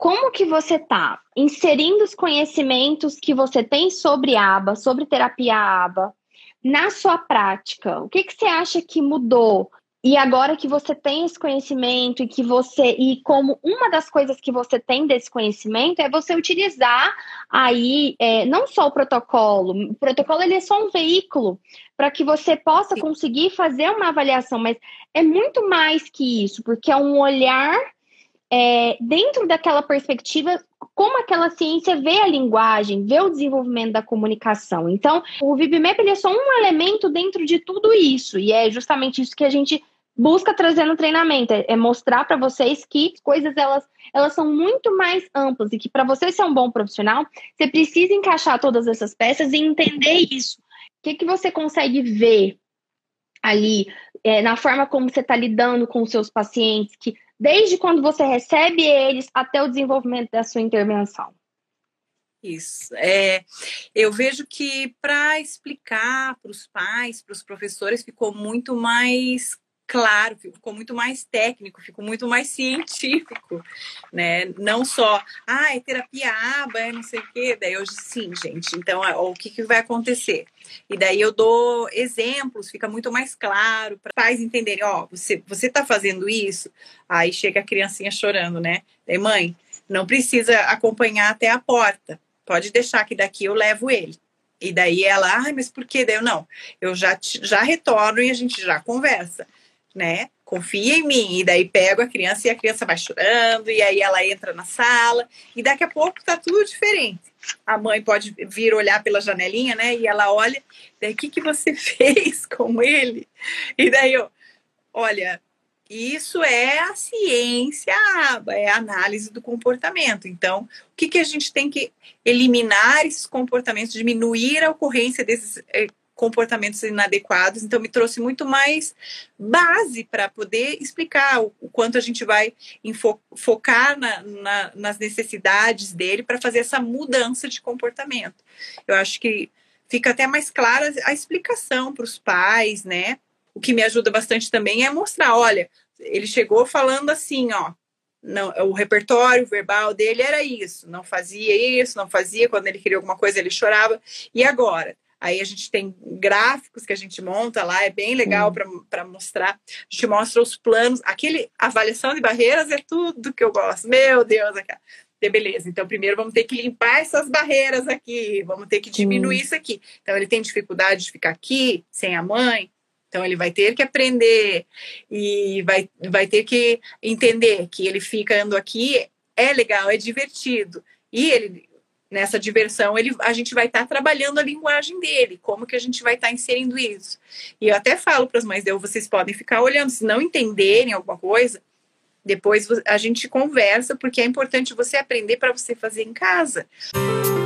como que você está inserindo os conhecimentos que você tem sobre aba, sobre terapia aba, na sua prática? O que, que você acha que mudou? E agora que você tem esse conhecimento e que você e como uma das coisas que você tem desse conhecimento é você utilizar aí é, não só o protocolo, o protocolo ele é só um veículo para que você possa conseguir fazer uma avaliação, mas é muito mais que isso, porque é um olhar é, dentro daquela perspectiva como aquela ciência vê a linguagem, vê o desenvolvimento da comunicação. Então, o VibMap é só um elemento dentro de tudo isso, e é justamente isso que a gente busca trazer no treinamento, é, é mostrar para vocês que coisas elas, elas são muito mais amplas e que para você ser um bom profissional, você precisa encaixar todas essas peças e entender isso. O que, que você consegue ver ali é, na forma como você está lidando com os seus pacientes, que desde quando você recebe eles até o desenvolvimento da sua intervenção? Isso. É, eu vejo que para explicar para os pais, para os professores, ficou muito mais claro, ficou muito mais técnico, ficou muito mais científico, né? Não só, ah, é terapia aba, é não sei o quê. Daí hoje, sim, gente. Então, ó, o que, que vai acontecer? E daí eu dou exemplos, fica muito mais claro para pais entenderem, ó, você você está fazendo isso, aí chega a criancinha chorando, né? Daí, mãe, não precisa acompanhar até a porta. Pode deixar que daqui eu levo ele. E daí ela, ai, mas por quê? Daí eu não, eu já, já retorno e a gente já conversa né? Confia em mim. E daí pego a criança e a criança vai chorando, e aí ela entra na sala, e daqui a pouco tá tudo diferente. A mãe pode vir olhar pela janelinha, né? E ela olha, daí o que, que você fez com ele? E daí eu, olha, isso é a ciência, é a análise do comportamento. Então, o que, que a gente tem que eliminar esses comportamentos, diminuir a ocorrência desses eh, comportamentos inadequados, então me trouxe muito mais base para poder explicar o, o, quanto a gente vai focar na, na, nas necessidades dele para fazer essa mudança de comportamento. Eu acho que fica até mais clara a explicação para os pais, né? O que me ajuda bastante também é mostrar, olha, ele chegou falando assim, ó, não, o repertório verbal dele era isso, não fazia isso, não fazia, quando ele queria alguma coisa ele chorava, e agora? Aí a gente tem gráficos que a gente monta lá, é bem legal para mostrar. A gente mostra os planos. Aquele avaliação de barreiras é tudo que eu gosto. Meu Deus, aquela. beleza, então primeiro vamos ter que limpar essas barreiras aqui, vamos ter que diminuir Sim. isso aqui. Então ele tem dificuldade de ficar aqui sem a mãe, então ele vai ter que aprender e vai, vai ter que entender que ele ficando aqui é legal, é divertido. E ele nessa diversão, ele, a gente vai estar tá trabalhando a linguagem dele, como que a gente vai estar tá inserindo isso. E eu até falo para as mães, vocês podem ficar olhando, se não entenderem alguma coisa, depois a gente conversa, porque é importante você aprender para você fazer em casa. Música